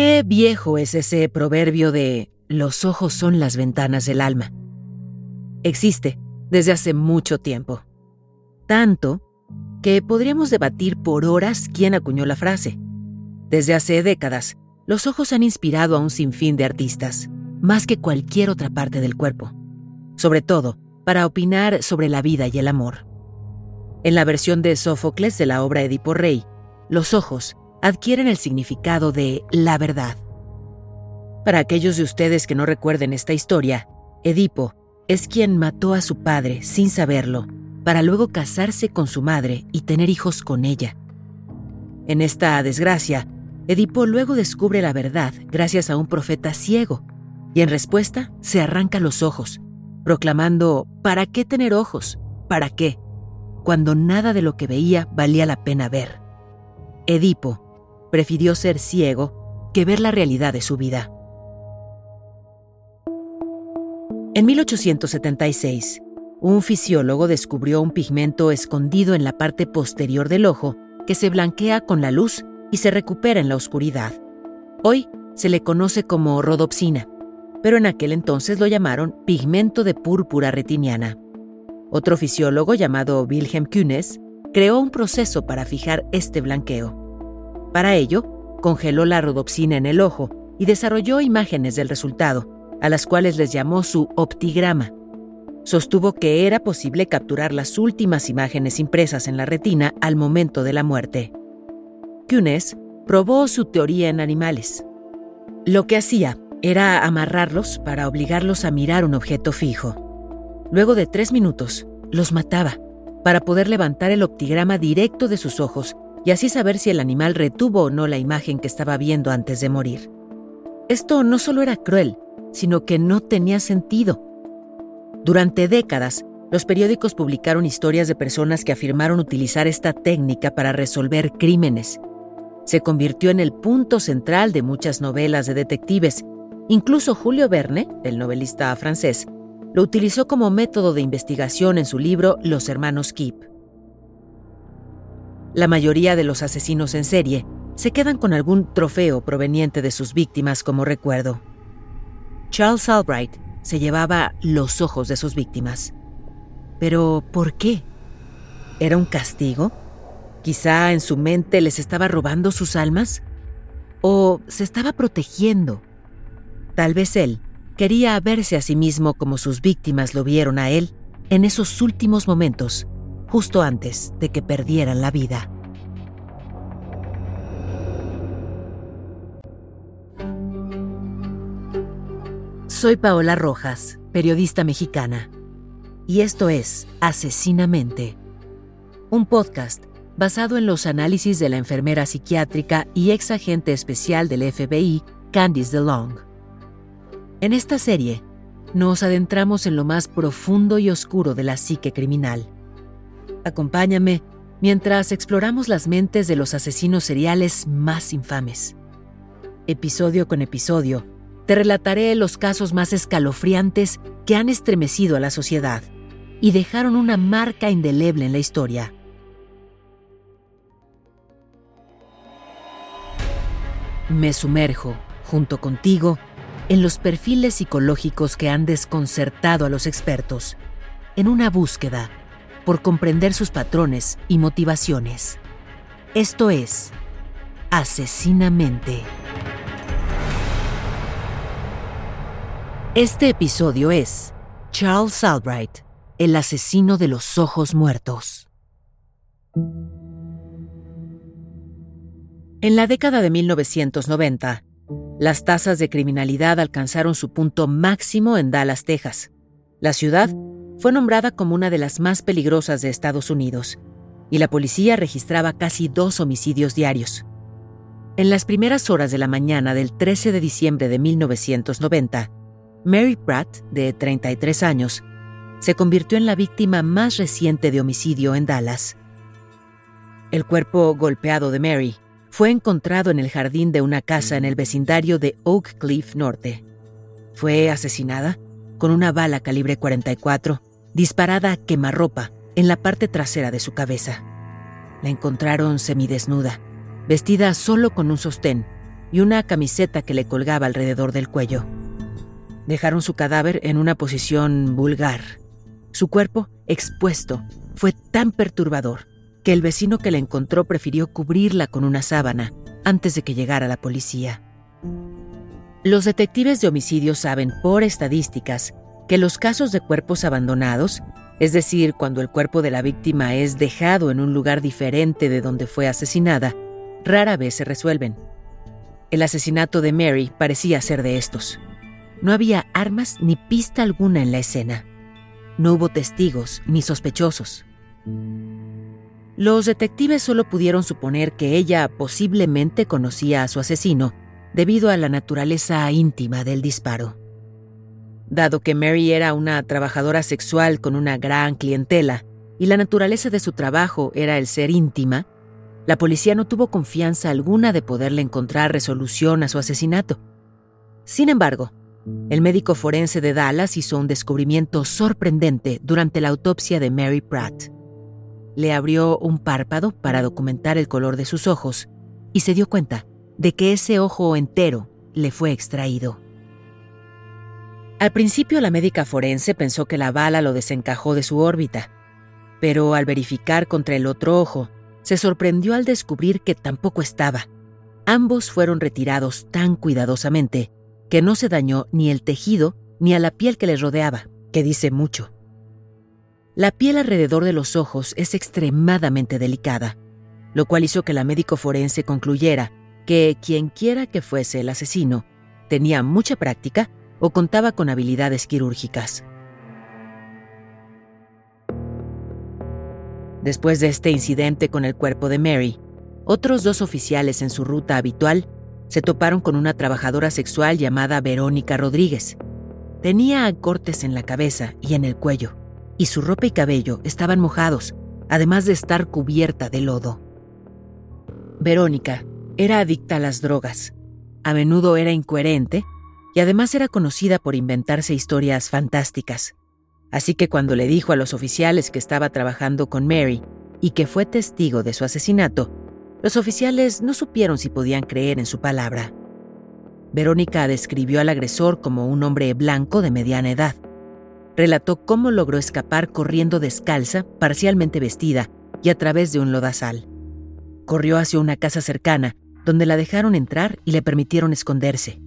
Qué viejo es ese proverbio de los ojos son las ventanas del alma. Existe desde hace mucho tiempo. Tanto que podríamos debatir por horas quién acuñó la frase. Desde hace décadas, los ojos han inspirado a un sinfín de artistas, más que cualquier otra parte del cuerpo, sobre todo para opinar sobre la vida y el amor. En la versión de Sófocles de la obra Edipo Rey, los ojos adquieren el significado de la verdad. Para aquellos de ustedes que no recuerden esta historia, Edipo es quien mató a su padre sin saberlo para luego casarse con su madre y tener hijos con ella. En esta desgracia, Edipo luego descubre la verdad gracias a un profeta ciego, y en respuesta se arranca los ojos, proclamando, ¿para qué tener ojos? ¿Para qué? Cuando nada de lo que veía valía la pena ver. Edipo prefirió ser ciego que ver la realidad de su vida. En 1876, un fisiólogo descubrió un pigmento escondido en la parte posterior del ojo que se blanquea con la luz y se recupera en la oscuridad. Hoy se le conoce como rodopsina, pero en aquel entonces lo llamaron pigmento de púrpura retiniana. Otro fisiólogo llamado Wilhelm Kuhnes creó un proceso para fijar este blanqueo. Para ello, congeló la rodopsina en el ojo y desarrolló imágenes del resultado, a las cuales les llamó su optigrama sostuvo que era posible capturar las últimas imágenes impresas en la retina al momento de la muerte. Kunes probó su teoría en animales. Lo que hacía era amarrarlos para obligarlos a mirar un objeto fijo. Luego de tres minutos, los mataba para poder levantar el optigrama directo de sus ojos y así saber si el animal retuvo o no la imagen que estaba viendo antes de morir. Esto no solo era cruel, sino que no tenía sentido. Durante décadas, los periódicos publicaron historias de personas que afirmaron utilizar esta técnica para resolver crímenes. Se convirtió en el punto central de muchas novelas de detectives. Incluso Julio Verne, el novelista francés, lo utilizó como método de investigación en su libro Los hermanos Keep. La mayoría de los asesinos en serie se quedan con algún trofeo proveniente de sus víctimas como recuerdo. Charles Albright se llevaba los ojos de sus víctimas. Pero, ¿por qué? ¿Era un castigo? ¿Quizá en su mente les estaba robando sus almas? ¿O se estaba protegiendo? Tal vez él quería verse a sí mismo como sus víctimas lo vieron a él en esos últimos momentos, justo antes de que perdieran la vida. Soy Paola Rojas, periodista mexicana, y esto es Asesinamente, un podcast basado en los análisis de la enfermera psiquiátrica y ex agente especial del FBI, Candice DeLong. En esta serie, nos adentramos en lo más profundo y oscuro de la psique criminal. Acompáñame mientras exploramos las mentes de los asesinos seriales más infames. Episodio con episodio, te relataré los casos más escalofriantes que han estremecido a la sociedad y dejaron una marca indeleble en la historia. Me sumerjo, junto contigo, en los perfiles psicológicos que han desconcertado a los expertos, en una búsqueda por comprender sus patrones y motivaciones. Esto es Asesinamente. Este episodio es Charles Albright, el asesino de los ojos muertos. En la década de 1990, las tasas de criminalidad alcanzaron su punto máximo en Dallas, Texas. La ciudad fue nombrada como una de las más peligrosas de Estados Unidos, y la policía registraba casi dos homicidios diarios. En las primeras horas de la mañana del 13 de diciembre de 1990, Mary Pratt, de 33 años, se convirtió en la víctima más reciente de homicidio en Dallas. El cuerpo golpeado de Mary fue encontrado en el jardín de una casa en el vecindario de Oak Cliff Norte. Fue asesinada con una bala calibre 44 disparada a quemarropa en la parte trasera de su cabeza. La encontraron semidesnuda, vestida solo con un sostén y una camiseta que le colgaba alrededor del cuello. Dejaron su cadáver en una posición vulgar. Su cuerpo, expuesto, fue tan perturbador que el vecino que la encontró prefirió cubrirla con una sábana antes de que llegara la policía. Los detectives de homicidio saben por estadísticas que los casos de cuerpos abandonados, es decir, cuando el cuerpo de la víctima es dejado en un lugar diferente de donde fue asesinada, rara vez se resuelven. El asesinato de Mary parecía ser de estos. No había armas ni pista alguna en la escena. No hubo testigos ni sospechosos. Los detectives solo pudieron suponer que ella posiblemente conocía a su asesino debido a la naturaleza íntima del disparo. Dado que Mary era una trabajadora sexual con una gran clientela y la naturaleza de su trabajo era el ser íntima, la policía no tuvo confianza alguna de poderle encontrar resolución a su asesinato. Sin embargo, el médico forense de Dallas hizo un descubrimiento sorprendente durante la autopsia de Mary Pratt. Le abrió un párpado para documentar el color de sus ojos y se dio cuenta de que ese ojo entero le fue extraído. Al principio la médica forense pensó que la bala lo desencajó de su órbita, pero al verificar contra el otro ojo, se sorprendió al descubrir que tampoco estaba. Ambos fueron retirados tan cuidadosamente que no se dañó ni el tejido ni a la piel que les rodeaba, que dice mucho. La piel alrededor de los ojos es extremadamente delicada, lo cual hizo que la médico forense concluyera que quienquiera que fuese el asesino tenía mucha práctica o contaba con habilidades quirúrgicas. Después de este incidente con el cuerpo de Mary, otros dos oficiales en su ruta habitual se toparon con una trabajadora sexual llamada Verónica Rodríguez. Tenía cortes en la cabeza y en el cuello, y su ropa y cabello estaban mojados, además de estar cubierta de lodo. Verónica era adicta a las drogas. A menudo era incoherente y además era conocida por inventarse historias fantásticas. Así que cuando le dijo a los oficiales que estaba trabajando con Mary y que fue testigo de su asesinato, los oficiales no supieron si podían creer en su palabra. Verónica describió al agresor como un hombre blanco de mediana edad. Relató cómo logró escapar corriendo descalza, parcialmente vestida y a través de un lodazal. Corrió hacia una casa cercana, donde la dejaron entrar y le permitieron esconderse.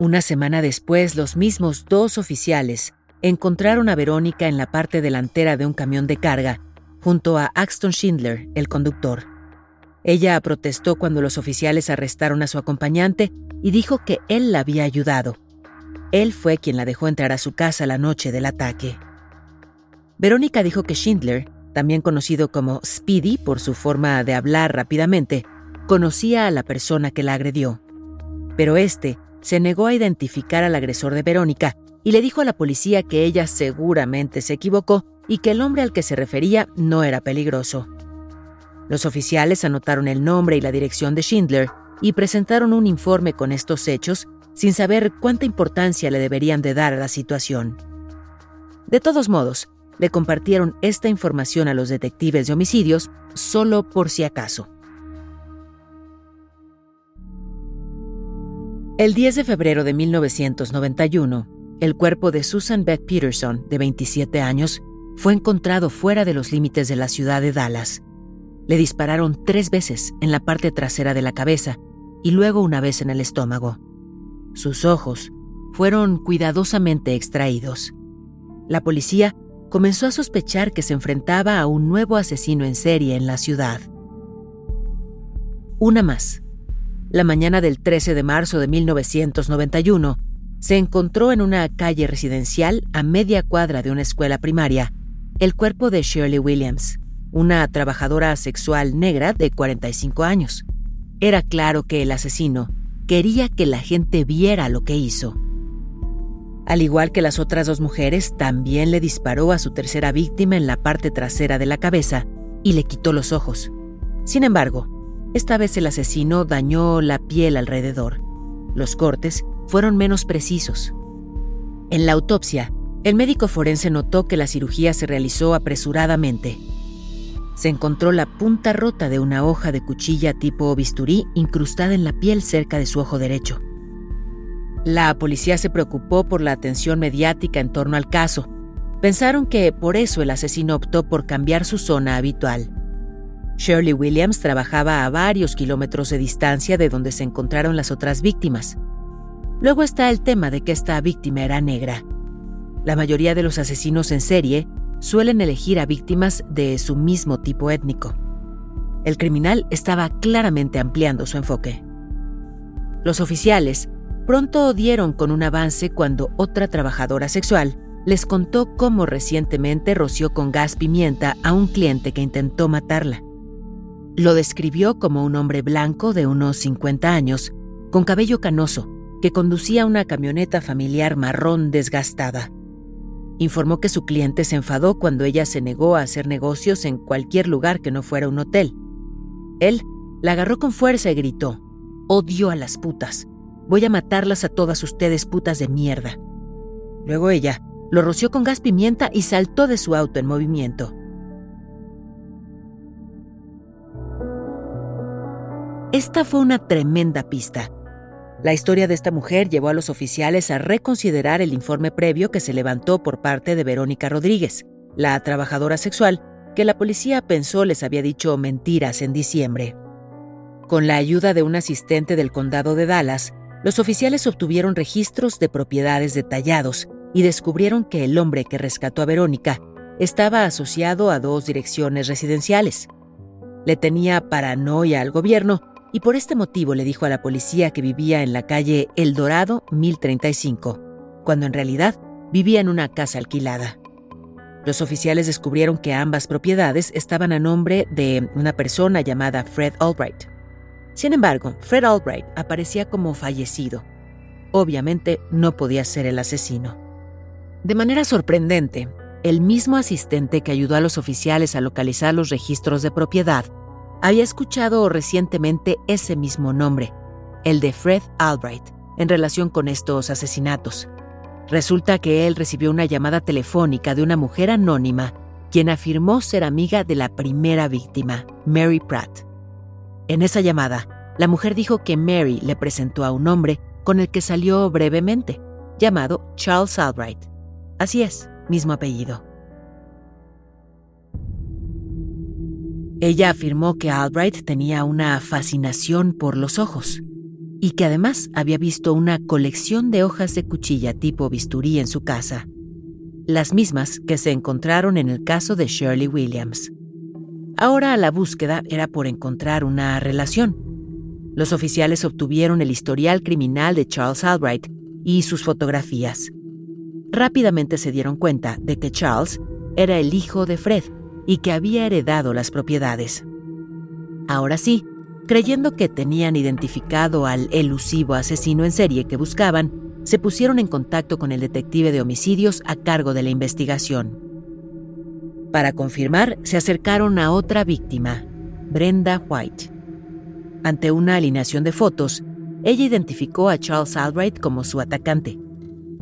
Una semana después, los mismos dos oficiales encontraron a Verónica en la parte delantera de un camión de carga, junto a Axton Schindler, el conductor. Ella protestó cuando los oficiales arrestaron a su acompañante y dijo que él la había ayudado. Él fue quien la dejó entrar a su casa la noche del ataque. Verónica dijo que Schindler, también conocido como Speedy por su forma de hablar rápidamente, conocía a la persona que la agredió. Pero este se negó a identificar al agresor de Verónica y le dijo a la policía que ella seguramente se equivocó y que el hombre al que se refería no era peligroso. Los oficiales anotaron el nombre y la dirección de Schindler y presentaron un informe con estos hechos sin saber cuánta importancia le deberían de dar a la situación. De todos modos, le compartieron esta información a los detectives de homicidios solo por si acaso. El 10 de febrero de 1991, el cuerpo de Susan Beth Peterson, de 27 años, fue encontrado fuera de los límites de la ciudad de Dallas. Le dispararon tres veces en la parte trasera de la cabeza y luego una vez en el estómago. Sus ojos fueron cuidadosamente extraídos. La policía comenzó a sospechar que se enfrentaba a un nuevo asesino en serie en la ciudad. Una más la mañana del 13 de marzo de 1991, se encontró en una calle residencial a media cuadra de una escuela primaria el cuerpo de Shirley Williams. una trabajadora sexual negra de 45 años. Era claro que el asesino quería que la gente viera lo que hizo. Al igual que las otras dos mujeres, también le disparó a su tercera víctima en la parte trasera de la cabeza y le quitó los ojos. Sin embargo, esta vez el asesino dañó la piel alrededor. Los cortes fueron menos precisos. En la autopsia, el médico forense notó que la cirugía se realizó apresuradamente. Se encontró la punta rota de una hoja de cuchilla tipo bisturí incrustada en la piel cerca de su ojo derecho. La policía se preocupó por la atención mediática en torno al caso. Pensaron que por eso el asesino optó por cambiar su zona habitual. Shirley Williams trabajaba a varios kilómetros de distancia de donde se encontraron las otras víctimas. Luego está el tema de que esta víctima era negra. La mayoría de los asesinos en serie suelen elegir a víctimas de su mismo tipo étnico. El criminal estaba claramente ampliando su enfoque. Los oficiales pronto dieron con un avance cuando otra trabajadora sexual les contó cómo recientemente roció con gas pimienta a un cliente que intentó matarla. Lo describió como un hombre blanco de unos 50 años, con cabello canoso, que conducía una camioneta familiar marrón desgastada. Informó que su cliente se enfadó cuando ella se negó a hacer negocios en cualquier lugar que no fuera un hotel. Él la agarró con fuerza y gritó, Odio a las putas. Voy a matarlas a todas ustedes putas de mierda. Luego ella lo roció con gas pimienta y saltó de su auto en movimiento. Esta fue una tremenda pista. La historia de esta mujer llevó a los oficiales a reconsiderar el informe previo que se levantó por parte de Verónica Rodríguez, la trabajadora sexual que la policía pensó les había dicho mentiras en diciembre. Con la ayuda de un asistente del condado de Dallas, los oficiales obtuvieron registros de propiedades detallados y descubrieron que el hombre que rescató a Verónica estaba asociado a dos direcciones residenciales. Le tenía paranoia al gobierno y por este motivo le dijo a la policía que vivía en la calle El Dorado 1035, cuando en realidad vivía en una casa alquilada. Los oficiales descubrieron que ambas propiedades estaban a nombre de una persona llamada Fred Albright. Sin embargo, Fred Albright aparecía como fallecido. Obviamente no podía ser el asesino. De manera sorprendente, el mismo asistente que ayudó a los oficiales a localizar los registros de propiedad había escuchado recientemente ese mismo nombre, el de Fred Albright, en relación con estos asesinatos. Resulta que él recibió una llamada telefónica de una mujer anónima quien afirmó ser amiga de la primera víctima, Mary Pratt. En esa llamada, la mujer dijo que Mary le presentó a un hombre con el que salió brevemente, llamado Charles Albright. Así es, mismo apellido. Ella afirmó que Albright tenía una fascinación por los ojos y que además había visto una colección de hojas de cuchilla tipo bisturí en su casa, las mismas que se encontraron en el caso de Shirley Williams. Ahora la búsqueda era por encontrar una relación. Los oficiales obtuvieron el historial criminal de Charles Albright y sus fotografías. Rápidamente se dieron cuenta de que Charles era el hijo de Fred y que había heredado las propiedades. Ahora sí, creyendo que tenían identificado al elusivo asesino en serie que buscaban, se pusieron en contacto con el detective de homicidios a cargo de la investigación. Para confirmar, se acercaron a otra víctima, Brenda White. Ante una alineación de fotos, ella identificó a Charles Albright como su atacante.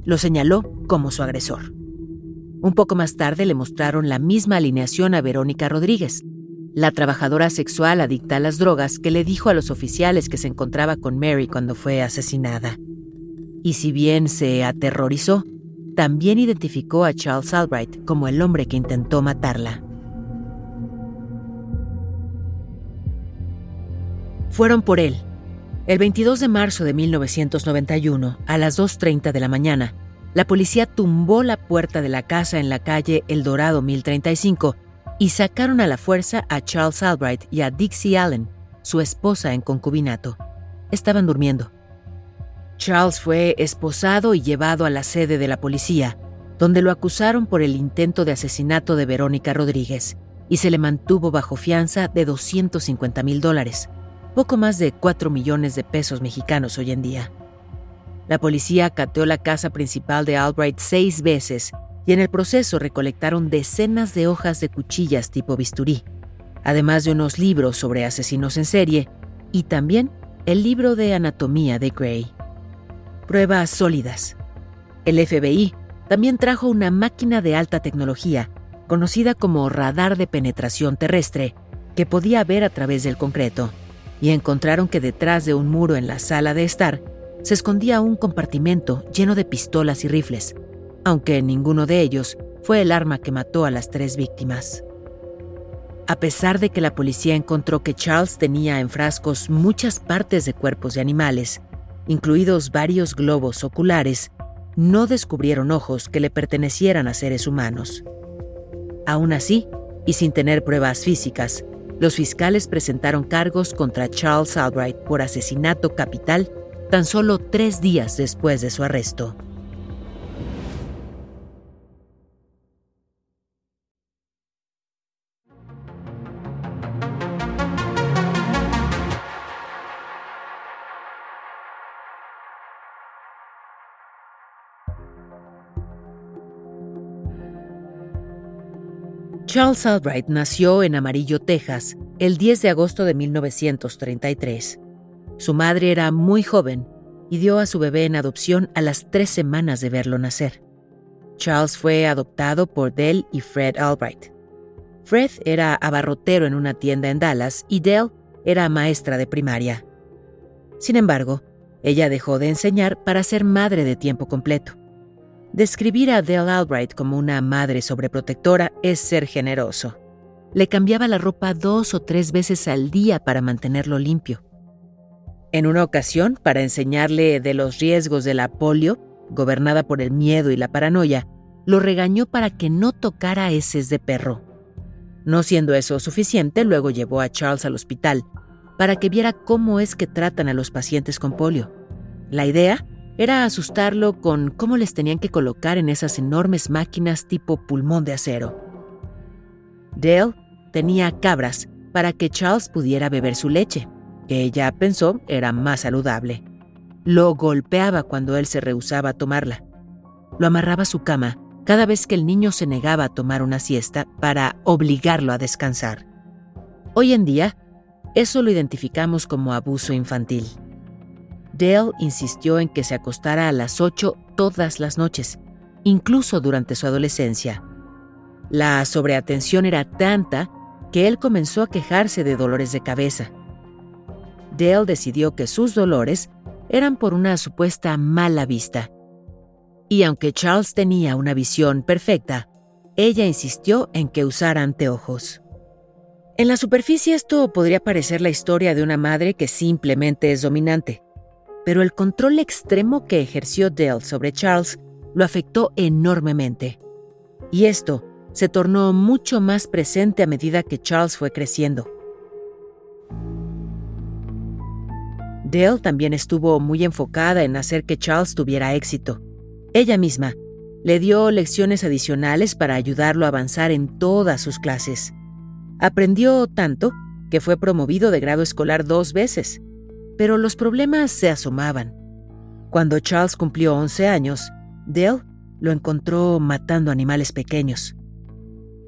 Lo señaló como su agresor. Un poco más tarde le mostraron la misma alineación a Verónica Rodríguez, la trabajadora sexual adicta a las drogas que le dijo a los oficiales que se encontraba con Mary cuando fue asesinada. Y si bien se aterrorizó, también identificó a Charles Albright como el hombre que intentó matarla. Fueron por él. El 22 de marzo de 1991, a las 2.30 de la mañana, la policía tumbó la puerta de la casa en la calle El Dorado 1035 y sacaron a la fuerza a Charles Albright y a Dixie Allen, su esposa en concubinato. Estaban durmiendo. Charles fue esposado y llevado a la sede de la policía, donde lo acusaron por el intento de asesinato de Verónica Rodríguez, y se le mantuvo bajo fianza de 250 mil dólares, poco más de 4 millones de pesos mexicanos hoy en día. La policía cateó la casa principal de Albright seis veces y en el proceso recolectaron decenas de hojas de cuchillas tipo bisturí, además de unos libros sobre asesinos en serie y también el libro de anatomía de Gray. Pruebas sólidas. El FBI también trajo una máquina de alta tecnología, conocida como radar de penetración terrestre, que podía ver a través del concreto, y encontraron que detrás de un muro en la sala de estar se escondía un compartimento lleno de pistolas y rifles, aunque ninguno de ellos fue el arma que mató a las tres víctimas. A pesar de que la policía encontró que Charles tenía en frascos muchas partes de cuerpos de animales, incluidos varios globos oculares, no descubrieron ojos que le pertenecieran a seres humanos. Aún así, y sin tener pruebas físicas, los fiscales presentaron cargos contra Charles Albright por asesinato capital tan solo tres días después de su arresto. Charles Albright nació en Amarillo, Texas, el 10 de agosto de 1933. Su madre era muy joven y dio a su bebé en adopción a las tres semanas de verlo nacer. Charles fue adoptado por Dell y Fred Albright. Fred era abarrotero en una tienda en Dallas y Dell era maestra de primaria. Sin embargo, ella dejó de enseñar para ser madre de tiempo completo. Describir a Dell Albright como una madre sobreprotectora es ser generoso. Le cambiaba la ropa dos o tres veces al día para mantenerlo limpio. En una ocasión, para enseñarle de los riesgos de la polio, gobernada por el miedo y la paranoia, lo regañó para que no tocara heces de perro. No siendo eso suficiente, luego llevó a Charles al hospital para que viera cómo es que tratan a los pacientes con polio. La idea era asustarlo con cómo les tenían que colocar en esas enormes máquinas tipo pulmón de acero. Dale tenía cabras para que Charles pudiera beber su leche, que ella pensó era más saludable. Lo golpeaba cuando él se rehusaba a tomarla. Lo amarraba a su cama cada vez que el niño se negaba a tomar una siesta para obligarlo a descansar. Hoy en día, eso lo identificamos como abuso infantil. Dale insistió en que se acostara a las 8 todas las noches, incluso durante su adolescencia. La sobreatención era tanta que él comenzó a quejarse de dolores de cabeza. Dale decidió que sus dolores eran por una supuesta mala vista. Y aunque Charles tenía una visión perfecta, ella insistió en que usara anteojos. En la superficie esto podría parecer la historia de una madre que simplemente es dominante, pero el control extremo que ejerció Dale sobre Charles lo afectó enormemente. Y esto se tornó mucho más presente a medida que Charles fue creciendo. Dale también estuvo muy enfocada en hacer que Charles tuviera éxito. Ella misma le dio lecciones adicionales para ayudarlo a avanzar en todas sus clases. Aprendió tanto que fue promovido de grado escolar dos veces pero los problemas se asomaban. Cuando Charles cumplió 11 años, Dale lo encontró matando animales pequeños.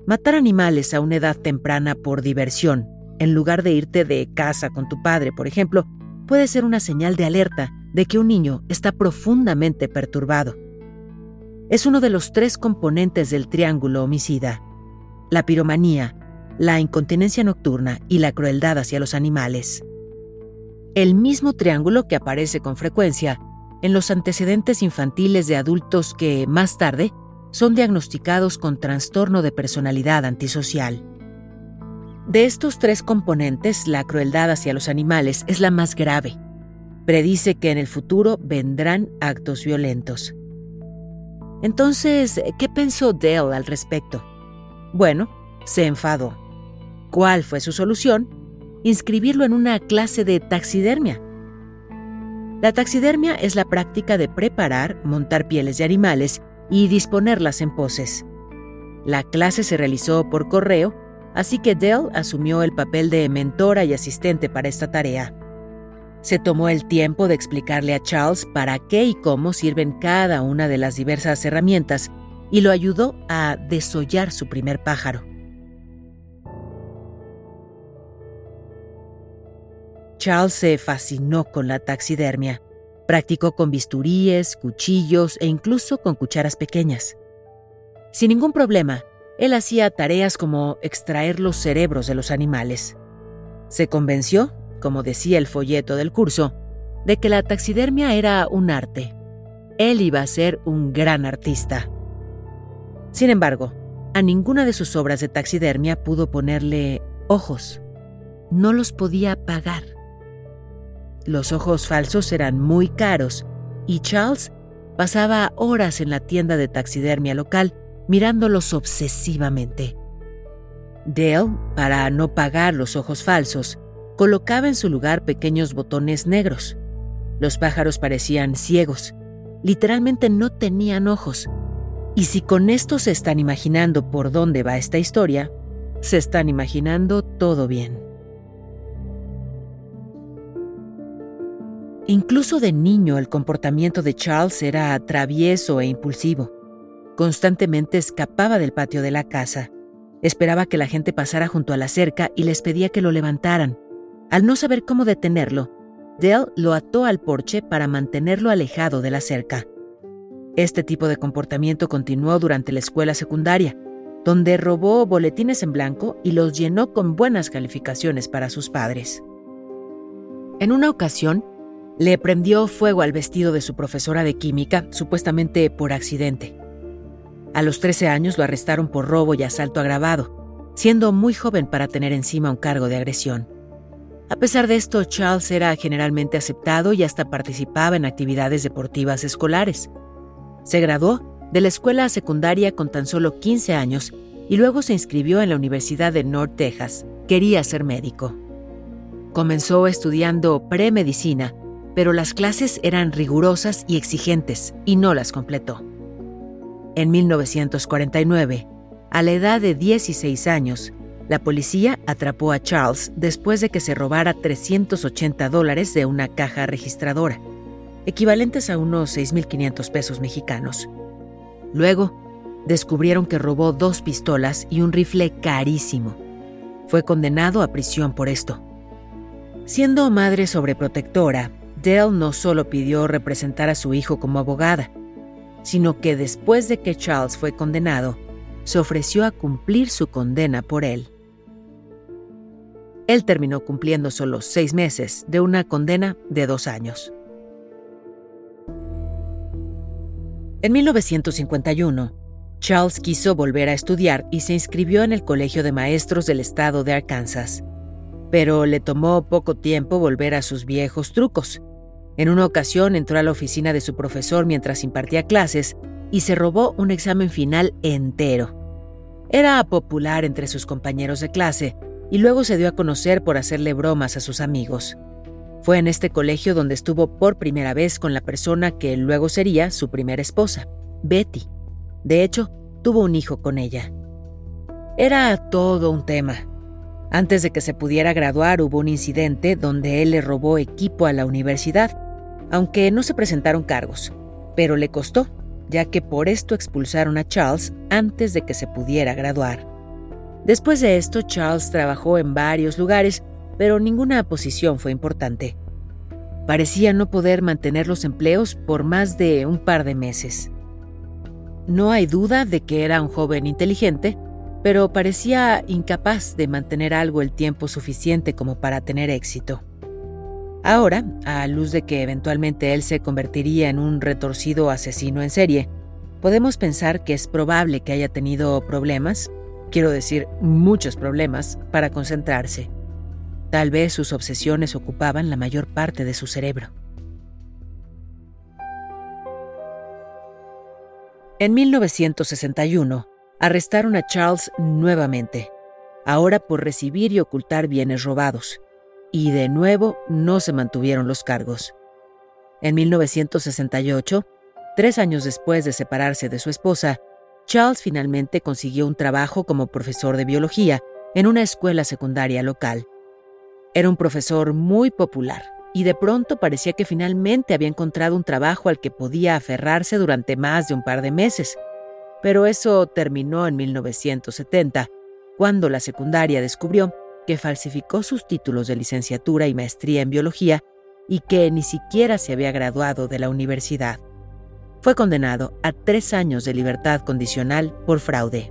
Matar animales a una edad temprana por diversión, en lugar de irte de casa con tu padre, por ejemplo, puede ser una señal de alerta de que un niño está profundamente perturbado. Es uno de los tres componentes del triángulo homicida. La piromanía, la incontinencia nocturna y la crueldad hacia los animales el mismo triángulo que aparece con frecuencia en los antecedentes infantiles de adultos que, más tarde, son diagnosticados con trastorno de personalidad antisocial. De estos tres componentes, la crueldad hacia los animales es la más grave. Predice que en el futuro vendrán actos violentos. Entonces, ¿qué pensó Dale al respecto? Bueno, se enfadó. ¿Cuál fue su solución? inscribirlo en una clase de taxidermia. La taxidermia es la práctica de preparar, montar pieles de animales y disponerlas en poses. La clase se realizó por correo así que Dell asumió el papel de mentora y asistente para esta tarea. Se tomó el tiempo de explicarle a Charles para qué y cómo sirven cada una de las diversas herramientas y lo ayudó a desollar su primer pájaro. Charles se fascinó con la taxidermia. Practicó con bisturíes, cuchillos e incluso con cucharas pequeñas. Sin ningún problema, él hacía tareas como extraer los cerebros de los animales. Se convenció, como decía el folleto del curso, de que la taxidermia era un arte. Él iba a ser un gran artista. Sin embargo, a ninguna de sus obras de taxidermia pudo ponerle ojos. No los podía pagar. Los ojos falsos eran muy caros y Charles pasaba horas en la tienda de taxidermia local mirándolos obsesivamente. Dale, para no pagar los ojos falsos, colocaba en su lugar pequeños botones negros. Los pájaros parecían ciegos, literalmente no tenían ojos. Y si con esto se están imaginando por dónde va esta historia, se están imaginando todo bien. Incluso de niño el comportamiento de Charles era travieso e impulsivo. Constantemente escapaba del patio de la casa. Esperaba que la gente pasara junto a la cerca y les pedía que lo levantaran. Al no saber cómo detenerlo, Dell lo ató al porche para mantenerlo alejado de la cerca. Este tipo de comportamiento continuó durante la escuela secundaria, donde robó boletines en blanco y los llenó con buenas calificaciones para sus padres. En una ocasión, le prendió fuego al vestido de su profesora de química, supuestamente por accidente. A los 13 años lo arrestaron por robo y asalto agravado, siendo muy joven para tener encima un cargo de agresión. A pesar de esto, Charles era generalmente aceptado y hasta participaba en actividades deportivas escolares. Se graduó de la escuela secundaria con tan solo 15 años y luego se inscribió en la Universidad de North Texas. Quería ser médico. Comenzó estudiando premedicina, pero las clases eran rigurosas y exigentes y no las completó. En 1949, a la edad de 16 años, la policía atrapó a Charles después de que se robara 380 dólares de una caja registradora, equivalentes a unos 6.500 pesos mexicanos. Luego, descubrieron que robó dos pistolas y un rifle carísimo. Fue condenado a prisión por esto. Siendo madre sobreprotectora, Dell no solo pidió representar a su hijo como abogada, sino que después de que Charles fue condenado, se ofreció a cumplir su condena por él. Él terminó cumpliendo solo seis meses de una condena de dos años. En 1951, Charles quiso volver a estudiar y se inscribió en el Colegio de Maestros del Estado de Arkansas. Pero le tomó poco tiempo volver a sus viejos trucos en una ocasión entró a la oficina de su profesor mientras impartía clases y se robó un examen final entero. Era popular entre sus compañeros de clase y luego se dio a conocer por hacerle bromas a sus amigos. Fue en este colegio donde estuvo por primera vez con la persona que luego sería su primera esposa, Betty. De hecho, tuvo un hijo con ella. Era todo un tema. Antes de que se pudiera graduar hubo un incidente donde él le robó equipo a la universidad aunque no se presentaron cargos, pero le costó, ya que por esto expulsaron a Charles antes de que se pudiera graduar. Después de esto, Charles trabajó en varios lugares, pero ninguna posición fue importante. Parecía no poder mantener los empleos por más de un par de meses. No hay duda de que era un joven inteligente, pero parecía incapaz de mantener algo el tiempo suficiente como para tener éxito. Ahora, a luz de que eventualmente él se convertiría en un retorcido asesino en serie, podemos pensar que es probable que haya tenido problemas, quiero decir muchos problemas, para concentrarse. Tal vez sus obsesiones ocupaban la mayor parte de su cerebro. En 1961, arrestaron a Charles nuevamente, ahora por recibir y ocultar bienes robados y de nuevo no se mantuvieron los cargos. En 1968, tres años después de separarse de su esposa, Charles finalmente consiguió un trabajo como profesor de biología en una escuela secundaria local. Era un profesor muy popular y de pronto parecía que finalmente había encontrado un trabajo al que podía aferrarse durante más de un par de meses. Pero eso terminó en 1970, cuando la secundaria descubrió que falsificó sus títulos de licenciatura y maestría en biología y que ni siquiera se había graduado de la universidad. Fue condenado a tres años de libertad condicional por fraude.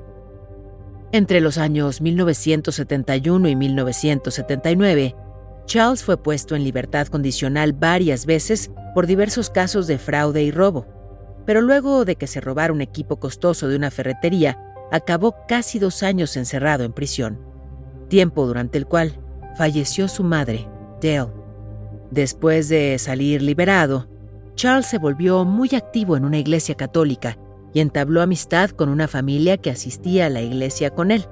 Entre los años 1971 y 1979, Charles fue puesto en libertad condicional varias veces por diversos casos de fraude y robo, pero luego de que se robara un equipo costoso de una ferretería, acabó casi dos años encerrado en prisión, tiempo durante el cual falleció su madre, Dale. Después de salir liberado, Charles se volvió muy activo en una iglesia católica y entabló amistad con una familia que asistía a la iglesia con él.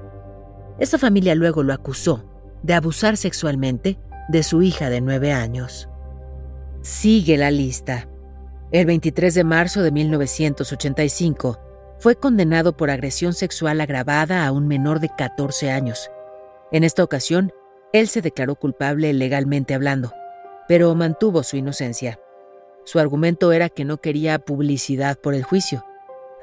Esa familia luego lo acusó de abusar sexualmente de su hija de nueve años. Sigue la lista. El 23 de marzo de 1985 fue condenado por agresión sexual agravada a un menor de 14 años. En esta ocasión, él se declaró culpable legalmente hablando, pero mantuvo su inocencia. Su argumento era que no quería publicidad por el juicio.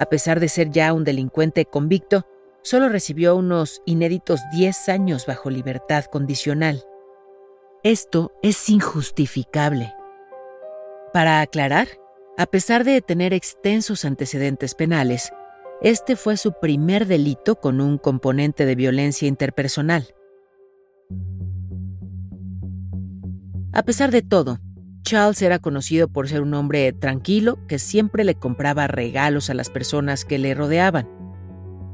A pesar de ser ya un delincuente convicto, solo recibió unos inéditos 10 años bajo libertad condicional. Esto es injustificable. Para aclarar, a pesar de tener extensos antecedentes penales, este fue su primer delito con un componente de violencia interpersonal. A pesar de todo, Charles era conocido por ser un hombre tranquilo que siempre le compraba regalos a las personas que le rodeaban.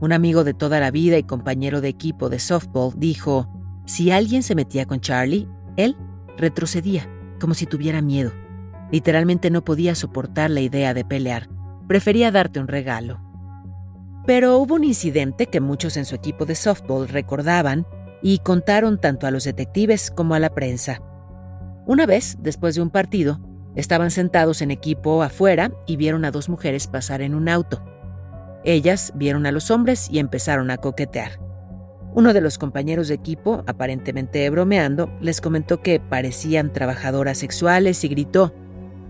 Un amigo de toda la vida y compañero de equipo de softball dijo, si alguien se metía con Charlie, él retrocedía, como si tuviera miedo. Literalmente no podía soportar la idea de pelear. Prefería darte un regalo. Pero hubo un incidente que muchos en su equipo de softball recordaban y contaron tanto a los detectives como a la prensa. Una vez, después de un partido, estaban sentados en equipo afuera y vieron a dos mujeres pasar en un auto. Ellas vieron a los hombres y empezaron a coquetear. Uno de los compañeros de equipo, aparentemente bromeando, les comentó que parecían trabajadoras sexuales y gritó,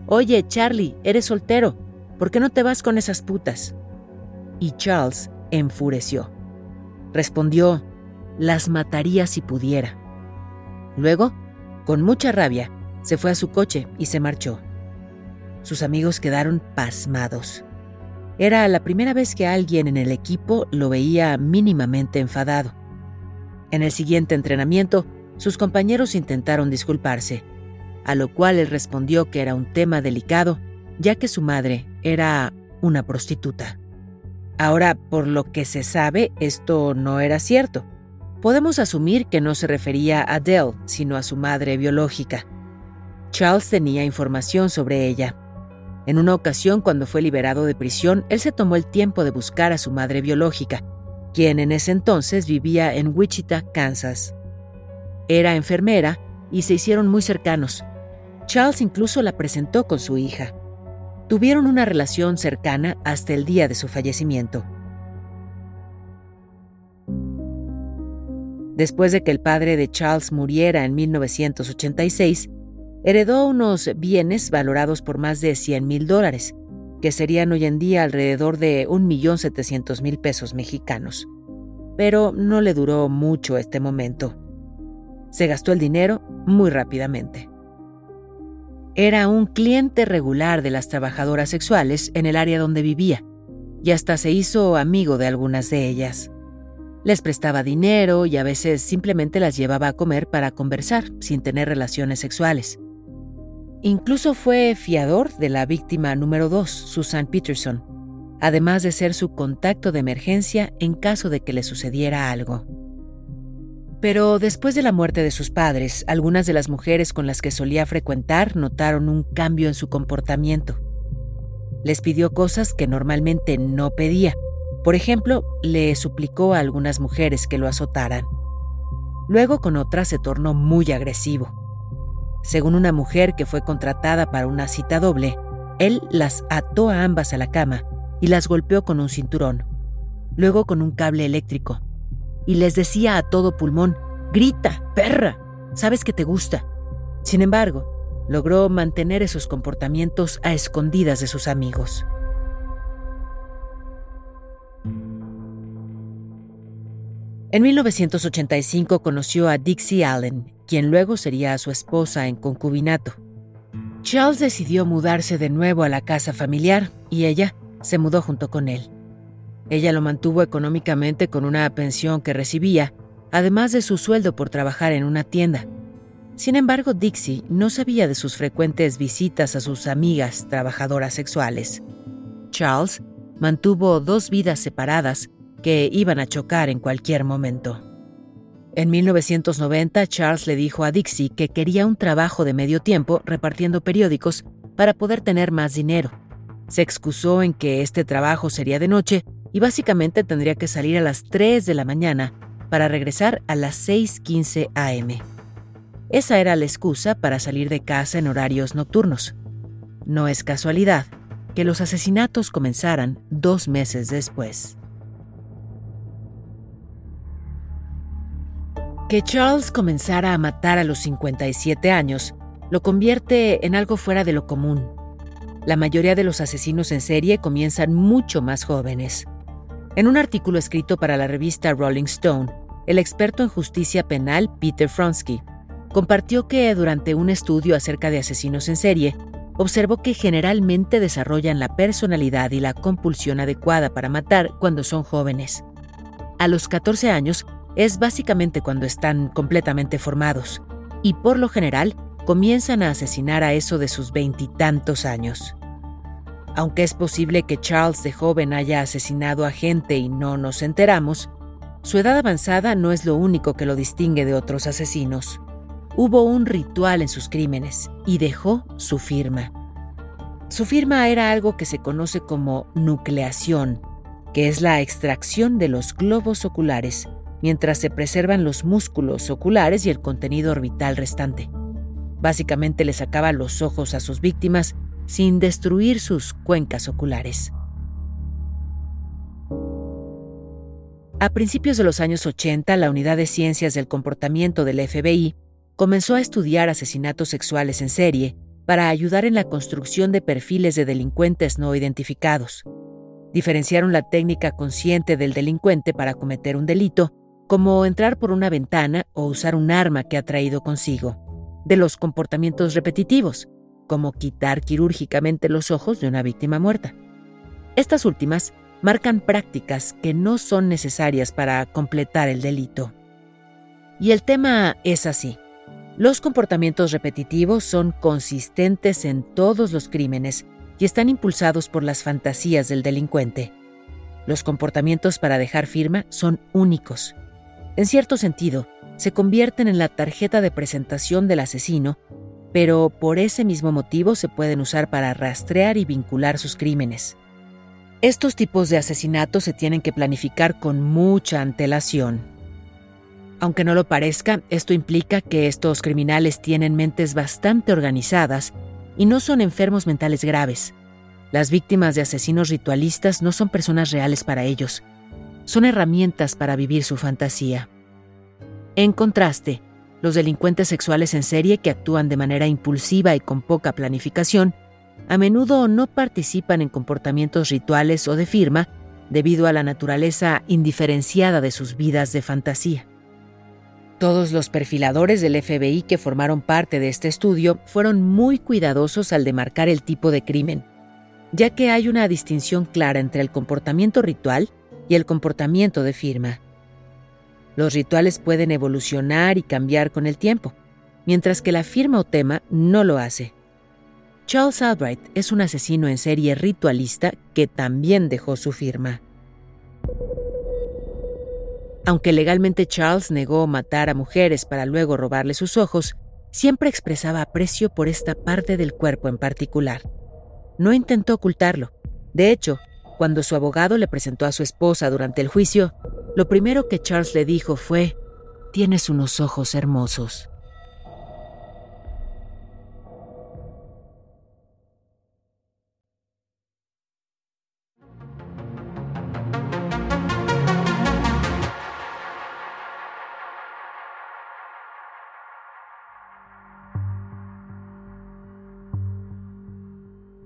Oye, Charlie, eres soltero, ¿por qué no te vas con esas putas? Y Charles enfureció. Respondió, las mataría si pudiera. Luego con mucha rabia, se fue a su coche y se marchó. Sus amigos quedaron pasmados. Era la primera vez que alguien en el equipo lo veía mínimamente enfadado. En el siguiente entrenamiento, sus compañeros intentaron disculparse, a lo cual él respondió que era un tema delicado, ya que su madre era una prostituta. Ahora, por lo que se sabe, esto no era cierto podemos asumir que no se refería a Adele, sino a su madre biológica. Charles tenía información sobre ella. En una ocasión, cuando fue liberado de prisión, él se tomó el tiempo de buscar a su madre biológica, quien en ese entonces vivía en Wichita, Kansas. Era enfermera y se hicieron muy cercanos. Charles incluso la presentó con su hija. Tuvieron una relación cercana hasta el día de su fallecimiento. Después de que el padre de Charles muriera en 1986, heredó unos bienes valorados por más de 100 mil dólares, que serían hoy en día alrededor de 1.700.000 pesos mexicanos. Pero no le duró mucho este momento. Se gastó el dinero muy rápidamente. Era un cliente regular de las trabajadoras sexuales en el área donde vivía, y hasta se hizo amigo de algunas de ellas. Les prestaba dinero y a veces simplemente las llevaba a comer para conversar sin tener relaciones sexuales. Incluso fue fiador de la víctima número 2, Susan Peterson, además de ser su contacto de emergencia en caso de que le sucediera algo. Pero después de la muerte de sus padres, algunas de las mujeres con las que solía frecuentar notaron un cambio en su comportamiento. Les pidió cosas que normalmente no pedía, por ejemplo, le suplicó a algunas mujeres que lo azotaran. Luego con otras se tornó muy agresivo. Según una mujer que fue contratada para una cita doble, él las ató a ambas a la cama y las golpeó con un cinturón, luego con un cable eléctrico, y les decía a todo pulmón, grita, perra, sabes que te gusta. Sin embargo, logró mantener esos comportamientos a escondidas de sus amigos. En 1985 conoció a Dixie Allen, quien luego sería su esposa en concubinato. Charles decidió mudarse de nuevo a la casa familiar y ella se mudó junto con él. Ella lo mantuvo económicamente con una pensión que recibía, además de su sueldo por trabajar en una tienda. Sin embargo, Dixie no sabía de sus frecuentes visitas a sus amigas trabajadoras sexuales. Charles mantuvo dos vidas separadas que iban a chocar en cualquier momento. En 1990, Charles le dijo a Dixie que quería un trabajo de medio tiempo repartiendo periódicos para poder tener más dinero. Se excusó en que este trabajo sería de noche y básicamente tendría que salir a las 3 de la mañana para regresar a las 6.15 am. Esa era la excusa para salir de casa en horarios nocturnos. No es casualidad que los asesinatos comenzaran dos meses después. Que Charles comenzara a matar a los 57 años lo convierte en algo fuera de lo común. La mayoría de los asesinos en serie comienzan mucho más jóvenes. En un artículo escrito para la revista Rolling Stone, el experto en justicia penal Peter Fronsky compartió que durante un estudio acerca de asesinos en serie, observó que generalmente desarrollan la personalidad y la compulsión adecuada para matar cuando son jóvenes. A los 14 años es básicamente cuando están completamente formados, y por lo general comienzan a asesinar a eso de sus veintitantos años. Aunque es posible que Charles de joven haya asesinado a gente y no nos enteramos, su edad avanzada no es lo único que lo distingue de otros asesinos. Hubo un ritual en sus crímenes y dejó su firma. Su firma era algo que se conoce como nucleación, que es la extracción de los globos oculares mientras se preservan los músculos oculares y el contenido orbital restante. Básicamente le sacaba los ojos a sus víctimas sin destruir sus cuencas oculares. A principios de los años 80, la Unidad de Ciencias del Comportamiento del FBI comenzó a estudiar asesinatos sexuales en serie para ayudar en la construcción de perfiles de delincuentes no identificados. Diferenciaron la técnica consciente del delincuente para cometer un delito como entrar por una ventana o usar un arma que ha traído consigo, de los comportamientos repetitivos, como quitar quirúrgicamente los ojos de una víctima muerta. Estas últimas marcan prácticas que no son necesarias para completar el delito. Y el tema es así. Los comportamientos repetitivos son consistentes en todos los crímenes y están impulsados por las fantasías del delincuente. Los comportamientos para dejar firma son únicos en cierto sentido, se convierten en la tarjeta de presentación del asesino, pero por ese mismo motivo se pueden usar para rastrear y vincular sus crímenes. Estos tipos de asesinatos se tienen que planificar con mucha antelación. Aunque no lo parezca, esto implica que estos criminales tienen mentes bastante organizadas y no son enfermos mentales graves. Las víctimas de asesinos ritualistas no son personas reales para ellos, son herramientas para vivir su fantasía. En contraste, los delincuentes sexuales en serie que actúan de manera impulsiva y con poca planificación, a menudo no participan en comportamientos rituales o de firma debido a la naturaleza indiferenciada de sus vidas de fantasía. Todos los perfiladores del FBI que formaron parte de este estudio fueron muy cuidadosos al demarcar el tipo de crimen, ya que hay una distinción clara entre el comportamiento ritual y el comportamiento de firma. Los rituales pueden evolucionar y cambiar con el tiempo, mientras que la firma o tema no lo hace. Charles Albright es un asesino en serie ritualista que también dejó su firma. Aunque legalmente Charles negó matar a mujeres para luego robarle sus ojos, siempre expresaba aprecio por esta parte del cuerpo en particular. No intentó ocultarlo. De hecho, cuando su abogado le presentó a su esposa durante el juicio, lo primero que Charles le dijo fue, tienes unos ojos hermosos.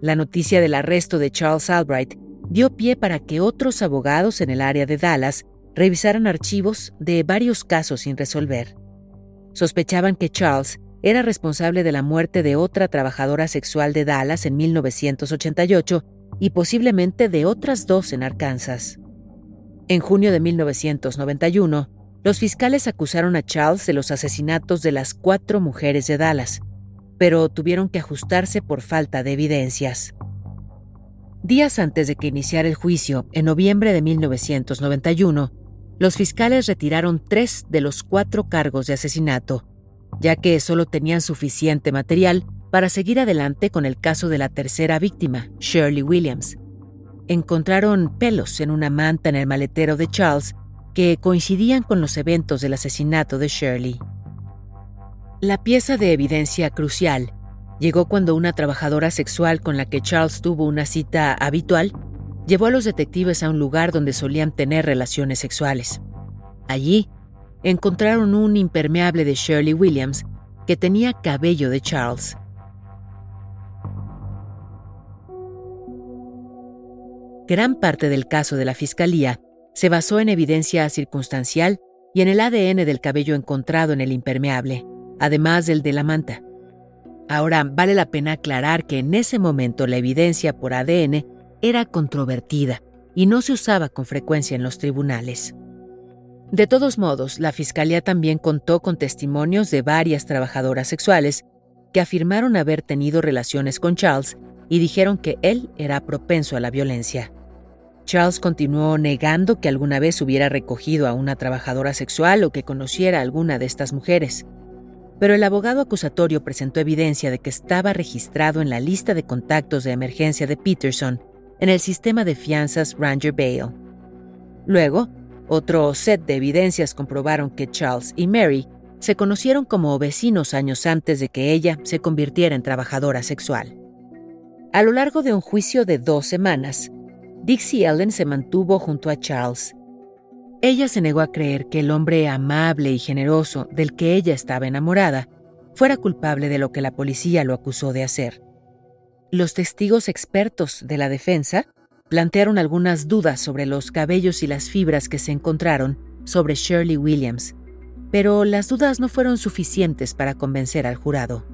La noticia del arresto de Charles Albright dio pie para que otros abogados en el área de Dallas revisaran archivos de varios casos sin resolver. Sospechaban que Charles era responsable de la muerte de otra trabajadora sexual de Dallas en 1988 y posiblemente de otras dos en Arkansas. En junio de 1991, los fiscales acusaron a Charles de los asesinatos de las cuatro mujeres de Dallas, pero tuvieron que ajustarse por falta de evidencias. Días antes de que iniciara el juicio, en noviembre de 1991, los fiscales retiraron tres de los cuatro cargos de asesinato, ya que solo tenían suficiente material para seguir adelante con el caso de la tercera víctima, Shirley Williams. Encontraron pelos en una manta en el maletero de Charles que coincidían con los eventos del asesinato de Shirley. La pieza de evidencia crucial llegó cuando una trabajadora sexual con la que Charles tuvo una cita habitual llevó a los detectives a un lugar donde solían tener relaciones sexuales. Allí, encontraron un impermeable de Shirley Williams que tenía cabello de Charles. Gran parte del caso de la Fiscalía se basó en evidencia circunstancial y en el ADN del cabello encontrado en el impermeable además del de la manta. Ahora, vale la pena aclarar que en ese momento la evidencia por ADN era controvertida y no se usaba con frecuencia en los tribunales. De todos modos, la Fiscalía también contó con testimonios de varias trabajadoras sexuales que afirmaron haber tenido relaciones con Charles y dijeron que él era propenso a la violencia. Charles continuó negando que alguna vez hubiera recogido a una trabajadora sexual o que conociera a alguna de estas mujeres pero el abogado acusatorio presentó evidencia de que estaba registrado en la lista de contactos de emergencia de Peterson en el sistema de fianzas Ranger Bail. Luego, otro set de evidencias comprobaron que Charles y Mary se conocieron como vecinos años antes de que ella se convirtiera en trabajadora sexual. A lo largo de un juicio de dos semanas, Dixie Ellen se mantuvo junto a Charles ella se negó a creer que el hombre amable y generoso del que ella estaba enamorada fuera culpable de lo que la policía lo acusó de hacer. Los testigos expertos de la defensa plantearon algunas dudas sobre los cabellos y las fibras que se encontraron sobre Shirley Williams, pero las dudas no fueron suficientes para convencer al jurado.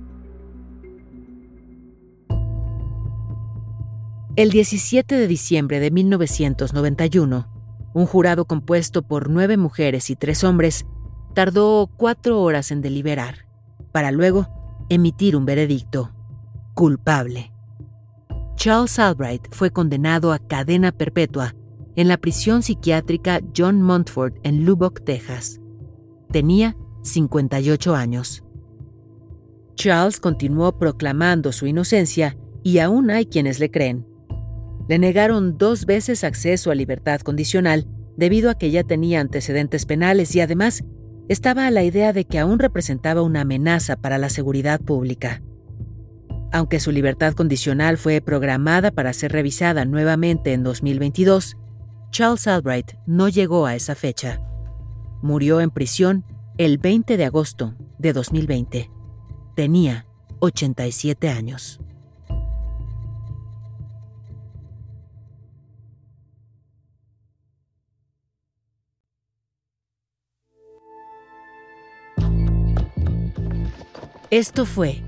El 17 de diciembre de 1991, un jurado compuesto por nueve mujeres y tres hombres tardó cuatro horas en deliberar, para luego emitir un veredicto. Culpable. Charles Albright fue condenado a cadena perpetua en la prisión psiquiátrica John Montford en Lubbock, Texas. Tenía 58 años. Charles continuó proclamando su inocencia y aún hay quienes le creen. Le negaron dos veces acceso a libertad condicional debido a que ya tenía antecedentes penales y además estaba a la idea de que aún representaba una amenaza para la seguridad pública. Aunque su libertad condicional fue programada para ser revisada nuevamente en 2022, Charles Albright no llegó a esa fecha. Murió en prisión el 20 de agosto de 2020. Tenía 87 años. Esto fue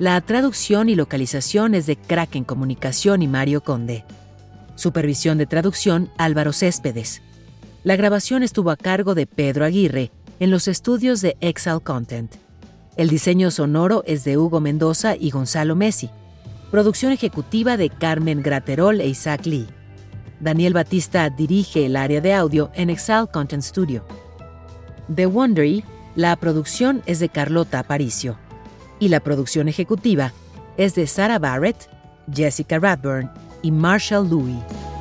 La traducción y localización es de Kraken Comunicación y Mario Conde. Supervisión de traducción Álvaro Céspedes. La grabación estuvo a cargo de Pedro Aguirre en los estudios de Excel Content. El diseño sonoro es de Hugo Mendoza y Gonzalo Messi. Producción ejecutiva de Carmen Graterol e Isaac Lee. Daniel Batista dirige el área de audio en Excel Content Studio. The Wondery, la producción es de Carlota Aparicio. Y la producción ejecutiva es de Sarah Barrett, Jessica Radburn y Marshall Louis.